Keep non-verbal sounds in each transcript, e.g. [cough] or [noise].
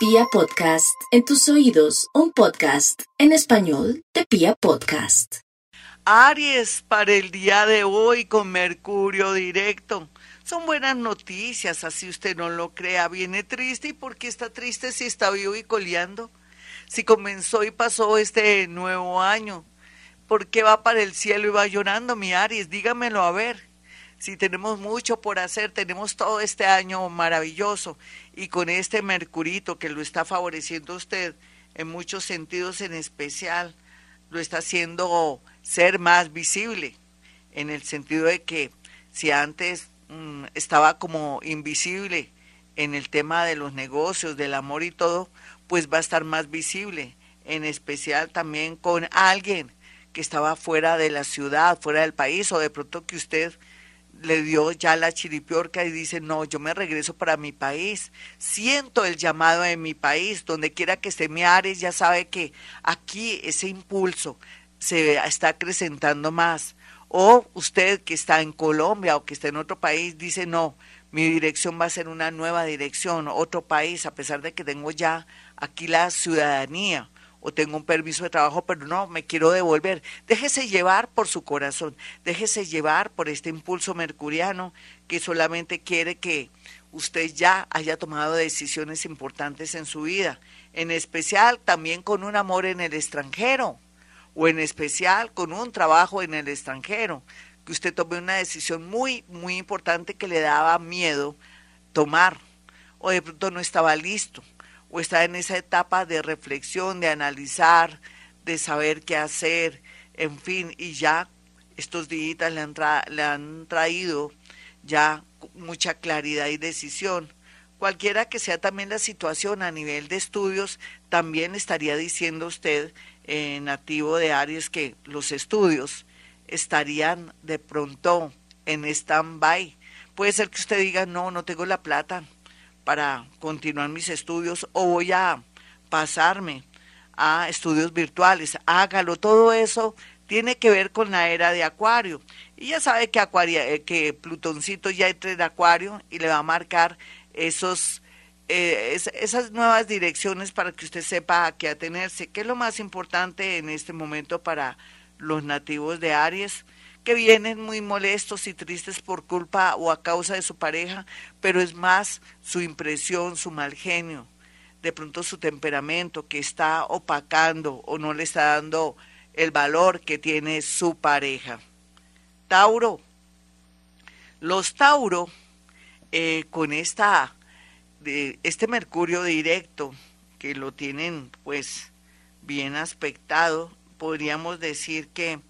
Pia Podcast, en tus oídos, un podcast en español de Pia Podcast. Aries, para el día de hoy con Mercurio directo. Son buenas noticias, así usted no lo crea. Viene triste y por qué está triste si está vivo y coleando. Si comenzó y pasó este nuevo año, ¿por qué va para el cielo y va llorando, mi Aries? Dígamelo a ver si tenemos mucho por hacer, tenemos todo este año maravilloso y con este Mercurito que lo está favoreciendo usted en muchos sentidos en especial, lo está haciendo ser más visible, en el sentido de que si antes mm, estaba como invisible en el tema de los negocios, del amor y todo, pues va a estar más visible, en especial también con alguien que estaba fuera de la ciudad, fuera del país, o de pronto que usted le dio ya la chiripiorca y dice, no, yo me regreso para mi país, siento el llamado de mi país, donde quiera que esté mi Ares, ya sabe que aquí ese impulso se está acrecentando más. O usted que está en Colombia o que está en otro país dice, no, mi dirección va a ser una nueva dirección, otro país, a pesar de que tengo ya aquí la ciudadanía o tengo un permiso de trabajo, pero no, me quiero devolver. Déjese llevar por su corazón, déjese llevar por este impulso mercuriano que solamente quiere que usted ya haya tomado decisiones importantes en su vida, en especial también con un amor en el extranjero o en especial con un trabajo en el extranjero, que usted tome una decisión muy, muy importante que le daba miedo tomar o de pronto no estaba listo o está en esa etapa de reflexión, de analizar, de saber qué hacer, en fin, y ya estos días le han, traído ya mucha claridad y decisión. Cualquiera que sea también la situación a nivel de estudios, también estaría diciendo usted, nativo de Aries, que los estudios estarían de pronto en stand-by. Puede ser que usted diga, no, no tengo la plata, para continuar mis estudios o voy a pasarme a estudios virtuales. Hágalo, todo eso tiene que ver con la era de Acuario. Y ya sabe que, Acuario, eh, que Plutoncito ya entra en Acuario y le va a marcar esos, eh, esas nuevas direcciones para que usted sepa a qué atenerse. ¿Qué es lo más importante en este momento para los nativos de Aries? Que vienen muy molestos y tristes por culpa o a causa de su pareja, pero es más su impresión, su mal genio, de pronto su temperamento que está opacando o no le está dando el valor que tiene su pareja. Tauro. Los Tauro, eh, con esta, de, este Mercurio directo, que lo tienen pues bien aspectado, podríamos decir que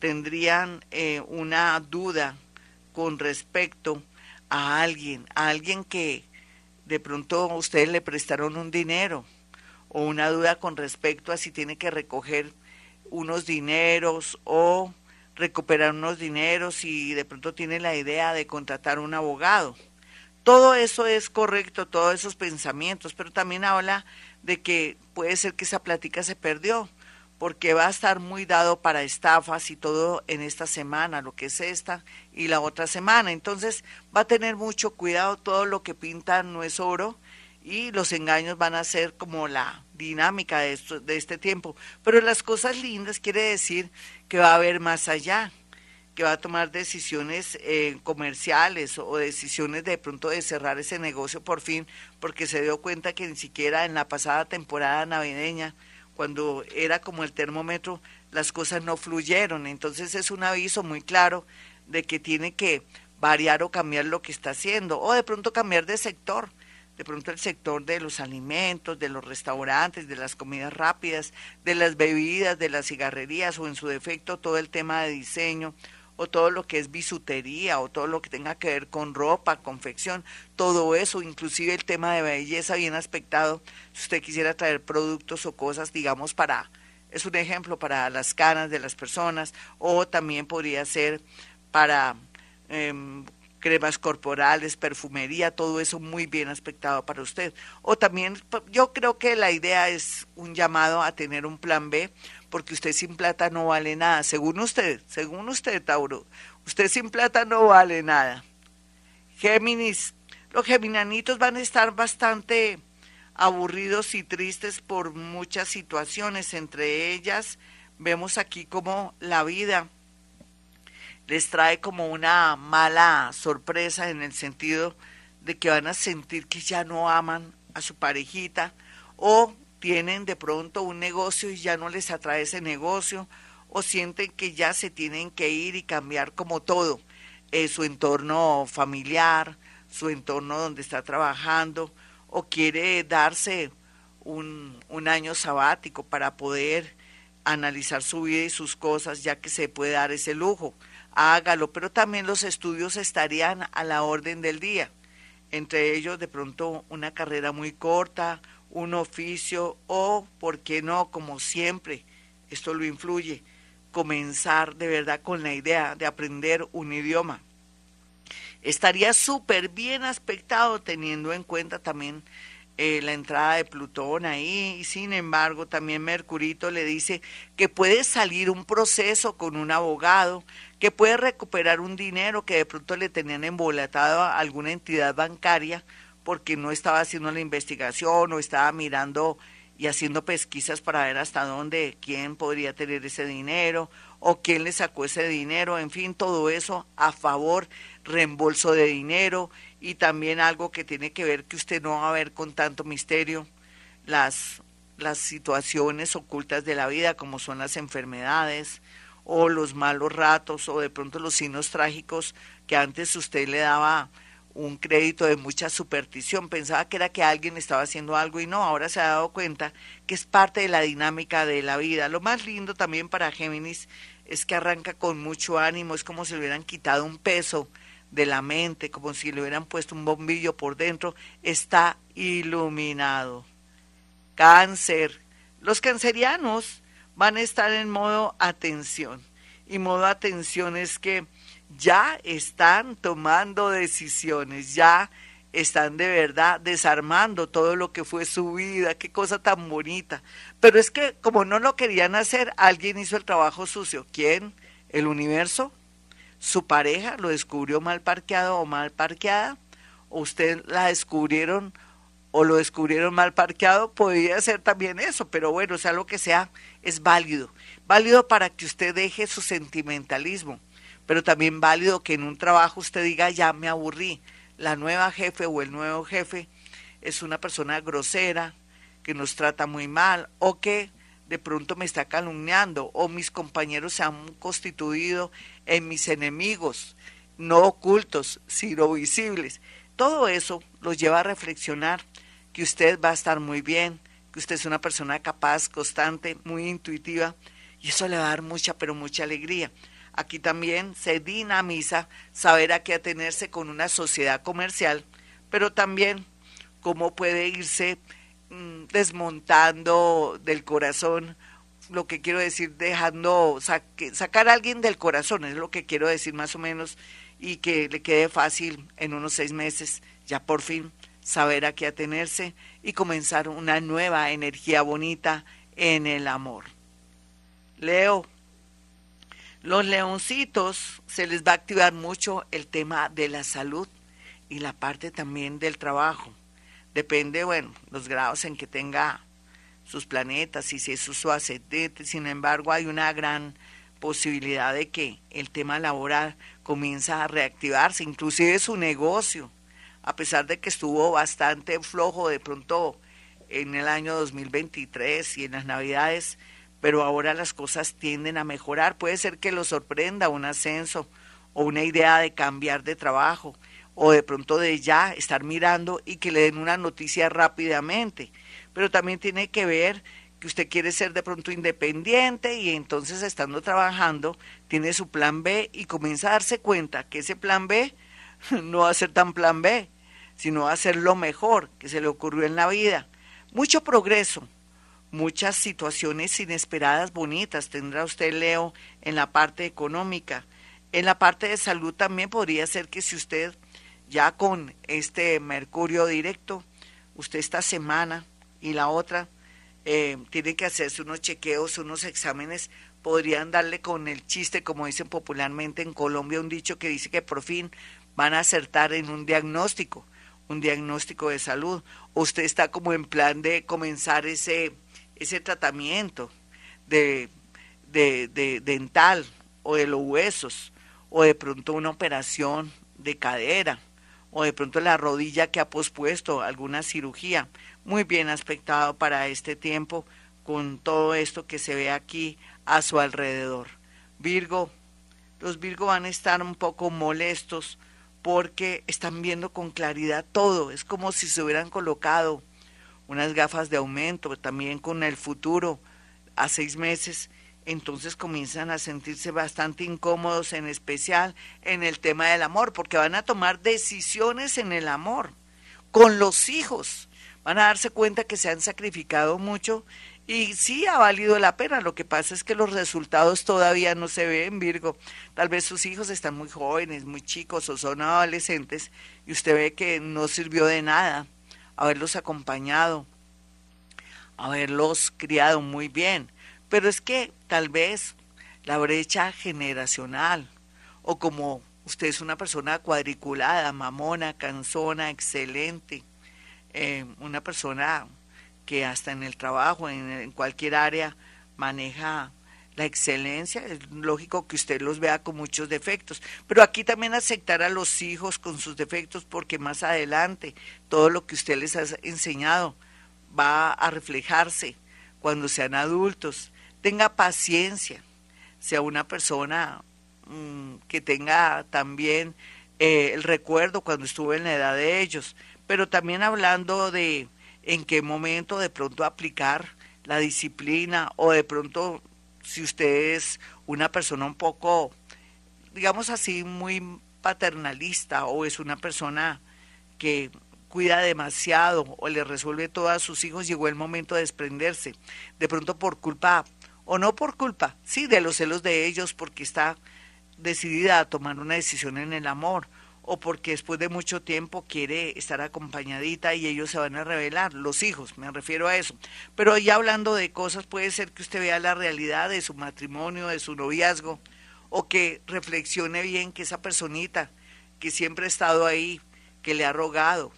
tendrían eh, una duda con respecto a alguien, a alguien que de pronto ustedes le prestaron un dinero o una duda con respecto a si tiene que recoger unos dineros o recuperar unos dineros y de pronto tiene la idea de contratar un abogado. Todo eso es correcto, todos esos pensamientos, pero también habla de que puede ser que esa plática se perdió porque va a estar muy dado para estafas y todo en esta semana, lo que es esta y la otra semana. Entonces va a tener mucho cuidado, todo lo que pinta no es oro y los engaños van a ser como la dinámica de este tiempo. Pero las cosas lindas quiere decir que va a haber más allá, que va a tomar decisiones eh, comerciales o decisiones de pronto de cerrar ese negocio por fin, porque se dio cuenta que ni siquiera en la pasada temporada navideña, cuando era como el termómetro, las cosas no fluyeron. Entonces es un aviso muy claro de que tiene que variar o cambiar lo que está haciendo, o de pronto cambiar de sector, de pronto el sector de los alimentos, de los restaurantes, de las comidas rápidas, de las bebidas, de las cigarrerías, o en su defecto todo el tema de diseño, o todo lo que es bisutería, o todo lo que tenga que ver con ropa, confección, todo eso, inclusive el tema de belleza bien aspectado, si usted quisiera traer productos o cosas, digamos, para, es un ejemplo para las canas de las personas, o también podría ser para em, cremas corporales, perfumería, todo eso muy bien aspectado para usted. O también, yo creo que la idea es un llamado a tener un plan B, porque usted sin plata no vale nada, según usted, según usted, Tauro, usted sin plata no vale nada. Géminis, los geminanitos van a estar bastante aburridos y tristes por muchas situaciones, entre ellas vemos aquí como la vida les trae como una mala sorpresa en el sentido de que van a sentir que ya no aman a su parejita o tienen de pronto un negocio y ya no les atrae ese negocio o sienten que ya se tienen que ir y cambiar como todo, eh, su entorno familiar, su entorno donde está trabajando o quiere darse un, un año sabático para poder analizar su vida y sus cosas, ya que se puede dar ese lujo. Hágalo, pero también los estudios estarían a la orden del día. Entre ellos, de pronto, una carrera muy corta, un oficio o, ¿por qué no? Como siempre, esto lo influye, comenzar de verdad con la idea de aprender un idioma. Estaría súper bien aspectado teniendo en cuenta también eh, la entrada de Plutón ahí, y sin embargo también Mercurito le dice que puede salir un proceso con un abogado, que puede recuperar un dinero que de pronto le tenían embolatado a alguna entidad bancaria porque no estaba haciendo la investigación o estaba mirando y haciendo pesquisas para ver hasta dónde, quién podría tener ese dinero o quién le sacó ese dinero, en fin, todo eso a favor, reembolso de dinero y también algo que tiene que ver que usted no va a ver con tanto misterio, las, las situaciones ocultas de la vida como son las enfermedades o los malos ratos o de pronto los signos trágicos que antes usted le daba un crédito de mucha superstición, pensaba que era que alguien estaba haciendo algo y no, ahora se ha dado cuenta que es parte de la dinámica de la vida. Lo más lindo también para Géminis es que arranca con mucho ánimo, es como si le hubieran quitado un peso de la mente, como si le hubieran puesto un bombillo por dentro, está iluminado. Cáncer. Los cancerianos van a estar en modo atención. Y modo atención es que ya están tomando decisiones, ya están de verdad desarmando todo lo que fue su vida, qué cosa tan bonita. Pero es que como no lo querían hacer, alguien hizo el trabajo sucio. ¿Quién? ¿El universo? ¿Su pareja lo descubrió mal parqueado o mal parqueada? ¿O usted la descubrieron o lo descubrieron mal parqueado? Podría ser también eso, pero bueno, sea lo que sea, es válido. Válido para que usted deje su sentimentalismo pero también válido que en un trabajo usted diga, ya me aburrí. La nueva jefe o el nuevo jefe es una persona grosera, que nos trata muy mal o que de pronto me está calumniando o mis compañeros se han constituido en mis enemigos, no ocultos, sino visibles. Todo eso los lleva a reflexionar que usted va a estar muy bien, que usted es una persona capaz, constante, muy intuitiva, y eso le va a dar mucha, pero mucha alegría. Aquí también se dinamiza saber a qué atenerse con una sociedad comercial, pero también cómo puede irse mm, desmontando del corazón, lo que quiero decir, dejando sacar a alguien del corazón, es lo que quiero decir más o menos, y que le quede fácil en unos seis meses, ya por fin, saber a qué atenerse y comenzar una nueva energía bonita en el amor. Leo, los leoncitos se les va a activar mucho el tema de la salud y la parte también del trabajo. Depende, bueno, los grados en que tenga sus planetas y si es su ascendente. Sin embargo, hay una gran posibilidad de que el tema laboral comienza a reactivarse, inclusive su negocio, a pesar de que estuvo bastante flojo de pronto en el año 2023 y en las navidades, pero ahora las cosas tienden a mejorar. Puede ser que lo sorprenda un ascenso o una idea de cambiar de trabajo o de pronto de ya estar mirando y que le den una noticia rápidamente. Pero también tiene que ver que usted quiere ser de pronto independiente y entonces estando trabajando tiene su plan B y comienza a darse cuenta que ese plan B [laughs] no va a ser tan plan B, sino va a ser lo mejor que se le ocurrió en la vida. Mucho progreso, muchas situaciones inesperadas bonitas tendrá usted, Leo, en la parte económica. En la parte de salud también podría ser que si usted ya con este Mercurio directo, usted esta semana y la otra eh, tiene que hacerse unos chequeos, unos exámenes, podrían darle con el chiste, como dicen popularmente en Colombia, un dicho que dice que por fin van a acertar en un diagnóstico un diagnóstico de salud. usted está como en plan de comenzar ese, ese tratamiento de, de, de dental o de los huesos o de pronto una operación de cadera o de pronto la rodilla que ha pospuesto alguna cirugía. Muy bien aspectado para este tiempo con todo esto que se ve aquí a su alrededor. Virgo, los Virgo van a estar un poco molestos porque están viendo con claridad todo. Es como si se hubieran colocado unas gafas de aumento, también con el futuro a seis meses entonces comienzan a sentirse bastante incómodos, en especial en el tema del amor, porque van a tomar decisiones en el amor, con los hijos. Van a darse cuenta que se han sacrificado mucho y sí ha valido la pena. Lo que pasa es que los resultados todavía no se ven, Virgo. Tal vez sus hijos están muy jóvenes, muy chicos o son adolescentes y usted ve que no sirvió de nada haberlos acompañado, haberlos criado muy bien. Pero es que tal vez la brecha generacional, o como usted es una persona cuadriculada, mamona, cansona, excelente, eh, una persona que hasta en el trabajo, en, cualquier área, maneja la excelencia, es lógico que usted los vea con muchos defectos, pero aquí también aceptar a los hijos con sus defectos porque más adelante todo lo que usted les ha enseñado va a reflejarse cuando sean adultos. Tenga paciencia, sea una persona mm, que tenga también eh, el recuerdo cuando estuve en la edad de ellos, pero también hablando de en qué momento de pronto aplicar la disciplina o de pronto si usted es una persona un poco, digamos así, muy paternalista o es una persona que cuida demasiado o le resuelve todo a sus hijos, llegó el momento de desprenderse. De pronto por culpa o no por culpa, sí, de los celos de ellos, porque está decidida a tomar una decisión en el amor, o porque después de mucho tiempo quiere estar acompañadita y ellos se van a revelar, los hijos, me refiero a eso. Pero ya hablando de cosas, puede ser que usted vea la realidad de su matrimonio, de su noviazgo, o que reflexione bien que esa personita que siempre ha estado ahí, que le ha rogado,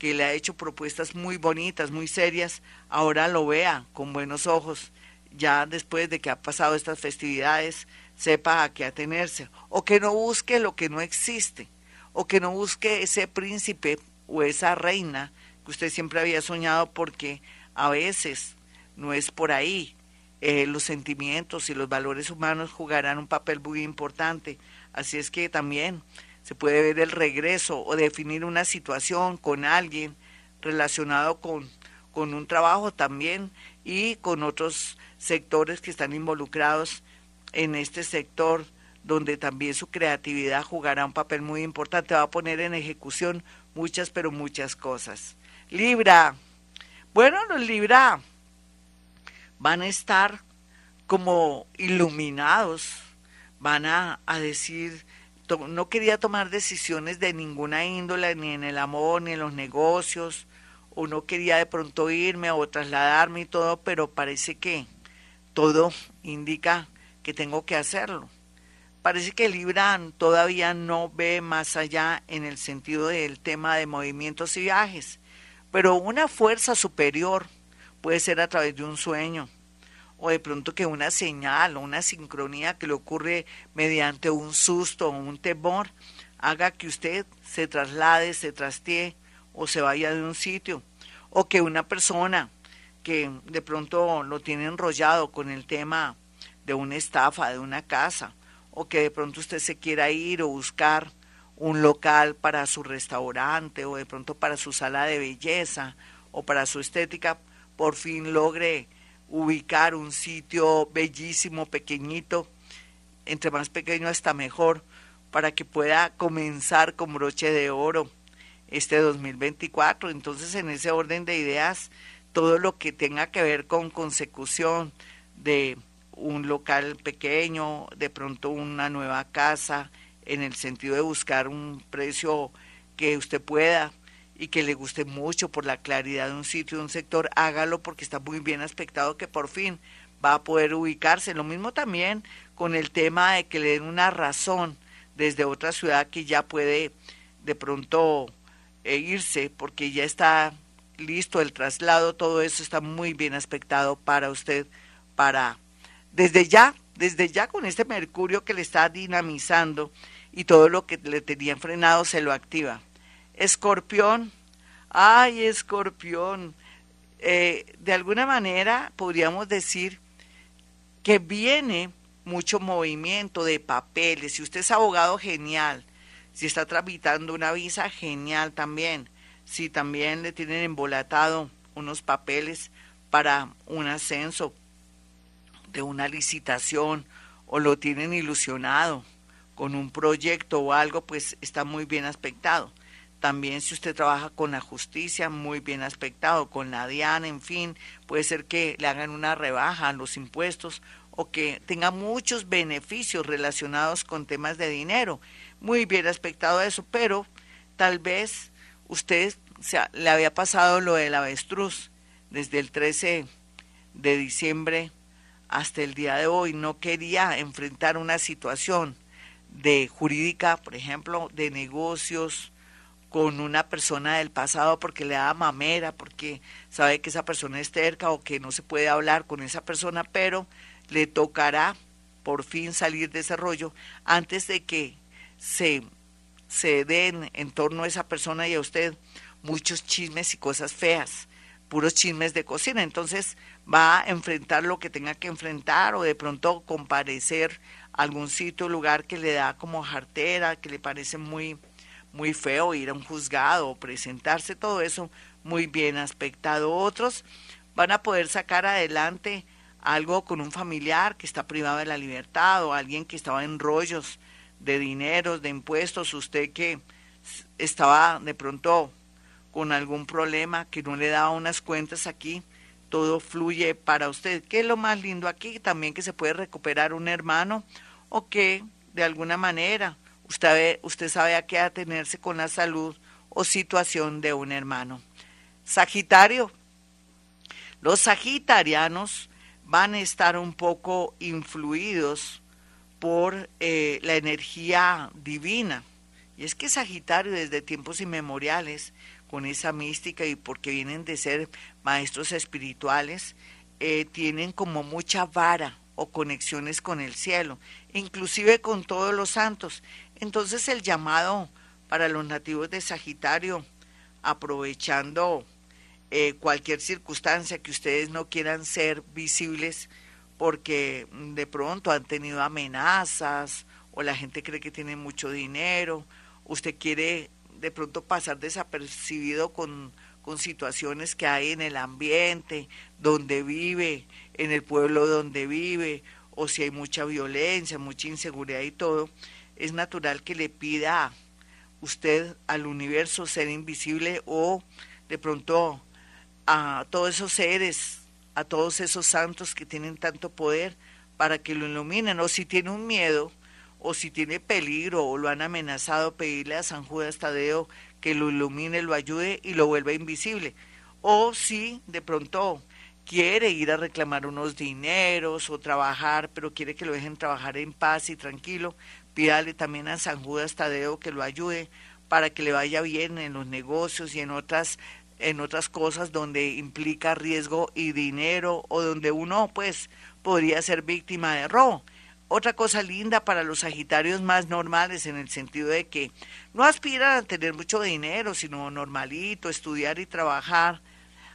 que le ha hecho propuestas muy bonitas, muy serias, ahora lo vea con buenos ojos ya después de que ha pasado estas festividades, sepa a qué atenerse, o que no busque lo que no existe, o que no busque ese príncipe o esa reina que usted siempre había soñado, porque a veces no es por ahí. Eh, los sentimientos y los valores humanos jugarán un papel muy importante. Así es que también se puede ver el regreso o definir una situación con alguien relacionado con, con un trabajo también y con otros sectores que están involucrados en este sector donde también su creatividad jugará un papel muy importante, va a poner en ejecución muchas, pero muchas cosas. Libra, bueno, los Libra van a estar como iluminados, van a, a decir, no quería tomar decisiones de ninguna índole, ni en el amor, ni en los negocios, o no quería de pronto irme o trasladarme y todo, pero parece que todo indica que tengo que hacerlo. Parece que Libra todavía no ve más allá en el sentido del tema de movimientos y viajes, pero una fuerza superior puede ser a través de un sueño o de pronto que una señal o una sincronía que le ocurre mediante un susto o un temor haga que usted se traslade, se trastee o se vaya de un sitio o que una persona que de pronto lo tiene enrollado con el tema de una estafa, de una casa, o que de pronto usted se quiera ir o buscar un local para su restaurante o de pronto para su sala de belleza o para su estética, por fin logre ubicar un sitio bellísimo, pequeñito, entre más pequeño hasta mejor, para que pueda comenzar con broche de oro este 2024. Entonces, en ese orden de ideas, todo lo que tenga que ver con consecución de un local pequeño, de pronto una nueva casa, en el sentido de buscar un precio que usted pueda y que le guste mucho por la claridad de un sitio, de un sector, hágalo porque está muy bien aspectado que por fin va a poder ubicarse. Lo mismo también con el tema de que le den una razón desde otra ciudad que ya puede de pronto e irse porque ya está listo el traslado, todo eso está muy bien aspectado para usted, para desde ya, desde ya con este mercurio que le está dinamizando y todo lo que le tenía frenado se lo activa. Escorpión, ay, escorpión, eh, de alguna manera podríamos decir que viene mucho movimiento de papeles. Si usted es abogado, genial. Si está tramitando una visa, genial también. Si también le tienen embolatado unos papeles para un ascenso de una licitación o lo tienen ilusionado con un proyecto o algo, pues está muy bien aspectado. También si usted trabaja con la justicia, muy bien aspectado, con la DIAN, en fin, puede ser que le hagan una rebaja a los impuestos o que tenga muchos beneficios relacionados con temas de dinero. Muy bien aspectado eso, pero tal vez usted le había pasado lo del avestruz desde el 13 de diciembre hasta el día de hoy. No quería enfrentar una situación de jurídica, por ejemplo, de negocios, con una persona del pasado porque le da mamera, porque sabe que esa persona es terca o que no se puede hablar con esa persona, pero le tocará por fin salir de ese rollo antes de que se, se den en torno a esa persona y a usted muchos chismes y cosas feas, puros chismes de cocina. Entonces va a enfrentar lo que tenga que enfrentar o de pronto comparecer a algún sitio, lugar que le da como jartera, que le parece muy muy feo ir a un juzgado o presentarse, todo eso muy bien aspectado. Otros van a poder sacar adelante algo con un familiar que está privado de la libertad o alguien que estaba en rollos de dinero, de impuestos, usted que estaba de pronto con algún problema, que no le daba unas cuentas aquí, todo fluye para usted. ¿Qué es lo más lindo aquí? También que se puede recuperar un hermano o que de alguna manera Usted, usted sabe a qué atenerse con la salud o situación de un hermano. Sagitario. Los sagitarianos van a estar un poco influidos por eh, la energía divina. Y es que Sagitario desde tiempos inmemoriales, con esa mística y porque vienen de ser maestros espirituales, eh, tienen como mucha vara o conexiones con el cielo, inclusive con todos los santos. Entonces el llamado para los nativos de Sagitario, aprovechando eh, cualquier circunstancia que ustedes no quieran ser visibles porque de pronto han tenido amenazas o la gente cree que tiene mucho dinero, usted quiere de pronto pasar desapercibido con, con situaciones que hay en el ambiente, donde vive, en el pueblo donde vive, o si hay mucha violencia, mucha inseguridad y todo, es natural que le pida usted al universo ser invisible o de pronto a todos esos seres, a todos esos santos que tienen tanto poder para que lo iluminen, o si tiene un miedo, o si tiene peligro, o lo han amenazado, pedirle a San Judas Tadeo que lo ilumine, lo ayude y lo vuelva invisible. O si de pronto quiere ir a reclamar unos dineros o trabajar, pero quiere que lo dejen trabajar en paz y tranquilo, pídale también a San Judas Tadeo que lo ayude para que le vaya bien en los negocios y en otras en otras cosas donde implica riesgo y dinero o donde uno pues podría ser víctima de robo. Otra cosa linda para los Sagitarios más normales en el sentido de que no aspiran a tener mucho dinero, sino normalito, estudiar y trabajar.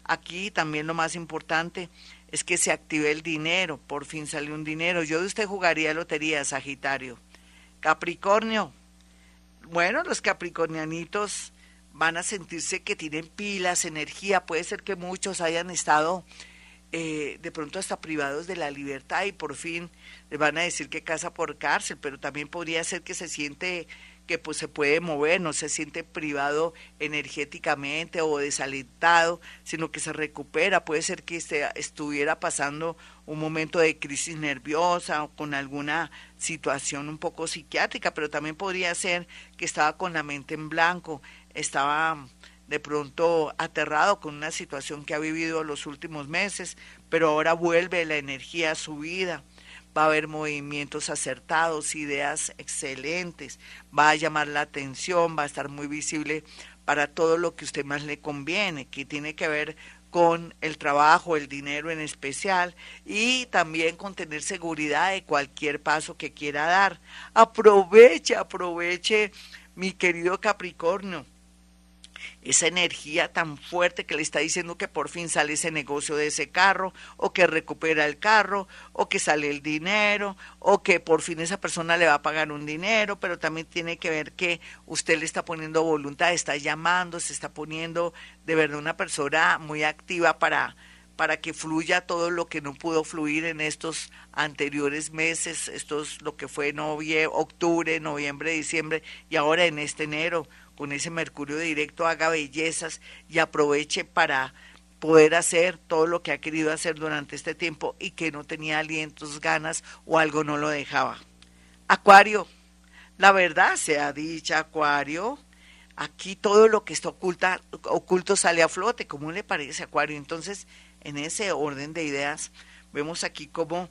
Aquí también lo más importante es que se active el dinero, por fin sale un dinero. Yo de usted jugaría lotería, Sagitario. Capricornio. Bueno, los capricornianitos van a sentirse que tienen pilas, energía. Puede ser que muchos hayan estado eh, de pronto hasta privados de la libertad y por fin les van a decir que casa por cárcel, pero también podría ser que se siente que pues se puede mover, no se siente privado energéticamente o desalentado, sino que se recupera. Puede ser que estuviera pasando un momento de crisis nerviosa o con alguna situación un poco psiquiátrica, pero también podría ser que estaba con la mente en blanco, estaba de pronto aterrado con una situación que ha vivido los últimos meses, pero ahora vuelve la energía a su vida va a haber movimientos acertados, ideas excelentes, va a llamar la atención, va a estar muy visible para todo lo que usted más le conviene, que tiene que ver con el trabajo, el dinero en especial y también con tener seguridad de cualquier paso que quiera dar. Aproveche, aproveche, mi querido Capricornio esa energía tan fuerte que le está diciendo que por fin sale ese negocio de ese carro, o que recupera el carro, o que sale el dinero, o que por fin esa persona le va a pagar un dinero, pero también tiene que ver que usted le está poniendo voluntad, está llamando, se está poniendo de verdad una persona muy activa para para que fluya todo lo que no pudo fluir en estos anteriores meses, estos lo que fue noviembre, octubre, noviembre, diciembre y ahora en este enero con ese Mercurio directo haga bellezas y aproveche para poder hacer todo lo que ha querido hacer durante este tiempo y que no tenía alientos, ganas o algo no lo dejaba. Acuario, la verdad sea dicha, Acuario, aquí todo lo que está oculta, oculto sale a flote, ¿cómo le parece, Acuario? Entonces, en ese orden de ideas, vemos aquí cómo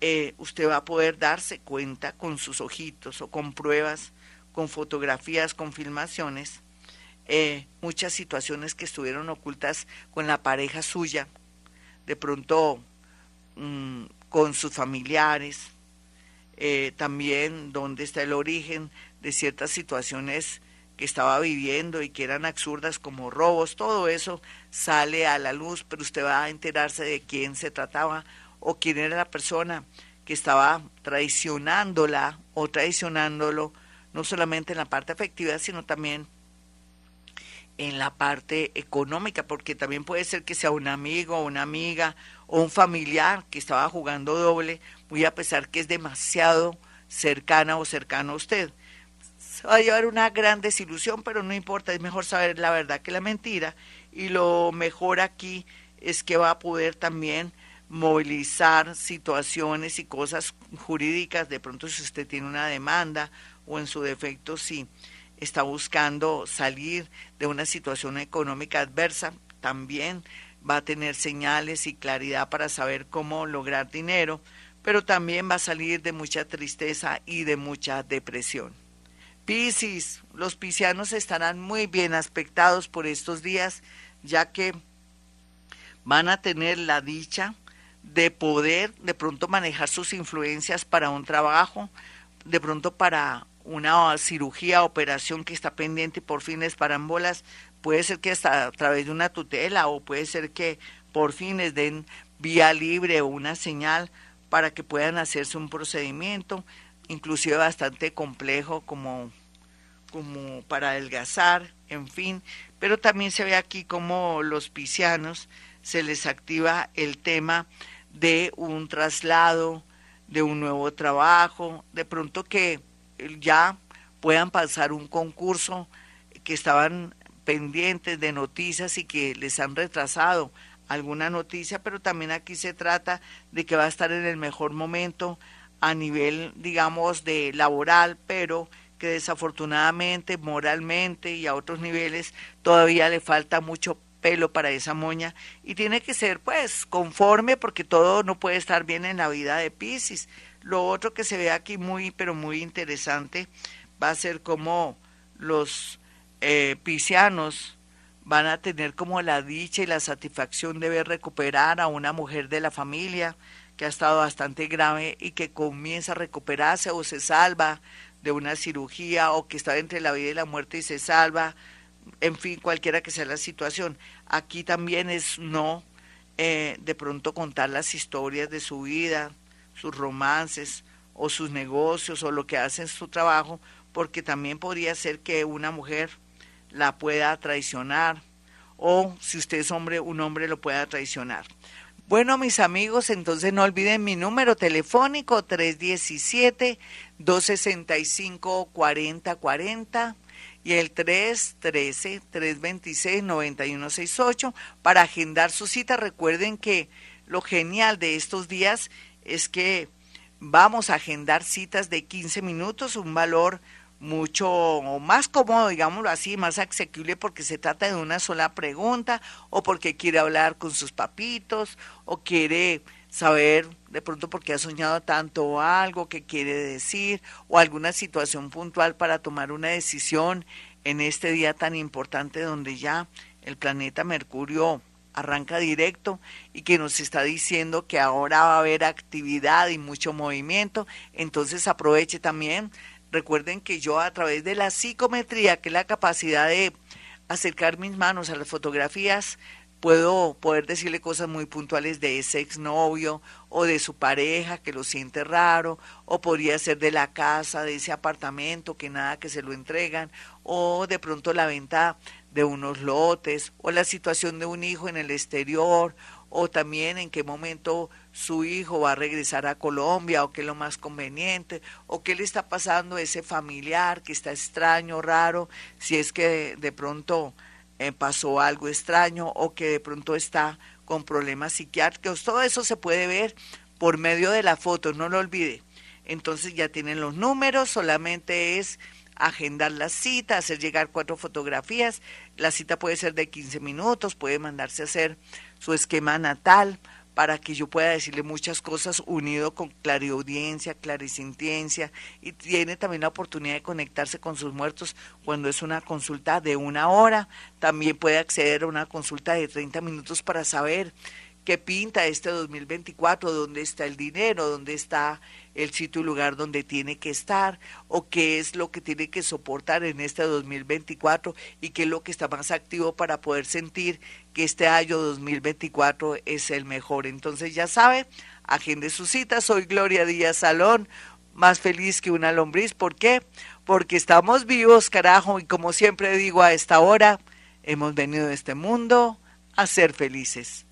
eh, usted va a poder darse cuenta con sus ojitos o con pruebas con fotografías, con filmaciones, eh, muchas situaciones que estuvieron ocultas con la pareja suya, de pronto mm, con sus familiares, eh, también dónde está el origen de ciertas situaciones que estaba viviendo y que eran absurdas como robos, todo eso sale a la luz, pero usted va a enterarse de quién se trataba o quién era la persona que estaba traicionándola o traicionándolo no solamente en la parte afectiva, sino también en la parte económica, porque también puede ser que sea un amigo, una amiga o un familiar que estaba jugando doble, muy a pesar que es demasiado cercana o cercano a usted. Va a llevar una gran desilusión, pero no importa, es mejor saber la verdad que la mentira. Y lo mejor aquí es que va a poder también movilizar situaciones y cosas jurídicas, de pronto si usted tiene una demanda o en su defecto si está buscando salir de una situación económica adversa, también va a tener señales y claridad para saber cómo lograr dinero, pero también va a salir de mucha tristeza y de mucha depresión. Piscis, los piscianos estarán muy bien aspectados por estos días, ya que van a tener la dicha de poder de pronto manejar sus influencias para un trabajo, de pronto para una cirugía, operación que está pendiente por fines parámbolas, puede ser que hasta a través de una tutela o puede ser que por fines den vía libre o una señal para que puedan hacerse un procedimiento, inclusive bastante complejo como, como para adelgazar, en fin, pero también se ve aquí como los piscianos se les activa el tema de un traslado, de un nuevo trabajo, de pronto que ya puedan pasar un concurso que estaban pendientes de noticias y que les han retrasado alguna noticia, pero también aquí se trata de que va a estar en el mejor momento a nivel, digamos, de laboral, pero que desafortunadamente moralmente y a otros niveles todavía le falta mucho pelo para esa moña y tiene que ser pues conforme porque todo no puede estar bien en la vida de Pisces. Lo otro que se ve aquí muy, pero muy interesante, va a ser como los eh, piscianos van a tener como la dicha y la satisfacción de ver recuperar a una mujer de la familia que ha estado bastante grave y que comienza a recuperarse o se salva de una cirugía o que está entre la vida y la muerte y se salva, en fin, cualquiera que sea la situación. Aquí también es no eh, de pronto contar las historias de su vida, sus romances o sus negocios o lo que hace en su trabajo, porque también podría ser que una mujer la pueda traicionar o si usted es hombre, un hombre lo pueda traicionar. Bueno, mis amigos, entonces no olviden mi número telefónico 317-265-4040 y el 313-326-9168 para agendar su cita. Recuerden que lo genial de estos días es que vamos a agendar citas de 15 minutos, un valor mucho más cómodo, digámoslo así, más asequible porque se trata de una sola pregunta o porque quiere hablar con sus papitos o quiere saber de pronto porque ha soñado tanto o algo que quiere decir o alguna situación puntual para tomar una decisión en este día tan importante donde ya el planeta Mercurio arranca directo y que nos está diciendo que ahora va a haber actividad y mucho movimiento, entonces aproveche también. Recuerden que yo a través de la psicometría, que es la capacidad de acercar mis manos a las fotografías, puedo poder decirle cosas muy puntuales de ese exnovio o de su pareja que lo siente raro, o podría ser de la casa, de ese apartamento que nada que se lo entregan, o de pronto la venta de unos lotes, o la situación de un hijo en el exterior, o también en qué momento su hijo va a regresar a Colombia, o qué es lo más conveniente, o qué le está pasando a ese familiar que está extraño, raro, si es que de pronto eh, pasó algo extraño o que de pronto está con problemas psiquiátricos. Todo eso se puede ver por medio de la foto, no lo olvide. Entonces ya tienen los números, solamente es agendar la cita, hacer llegar cuatro fotografías. La cita puede ser de 15 minutos, puede mandarse a hacer su esquema natal para que yo pueda decirle muchas cosas unido con clariaudiencia, clarisintiencia y tiene también la oportunidad de conectarse con sus muertos cuando es una consulta de una hora. También puede acceder a una consulta de 30 minutos para saber qué pinta este 2024, dónde está el dinero, dónde está el sitio y lugar donde tiene que estar, o qué es lo que tiene que soportar en este 2024 y qué es lo que está más activo para poder sentir que este año 2024 es el mejor. Entonces ya sabe, agende su cita, soy Gloria Díaz Salón, más feliz que una lombriz, ¿por qué? Porque estamos vivos, carajo, y como siempre digo a esta hora, hemos venido a este mundo a ser felices.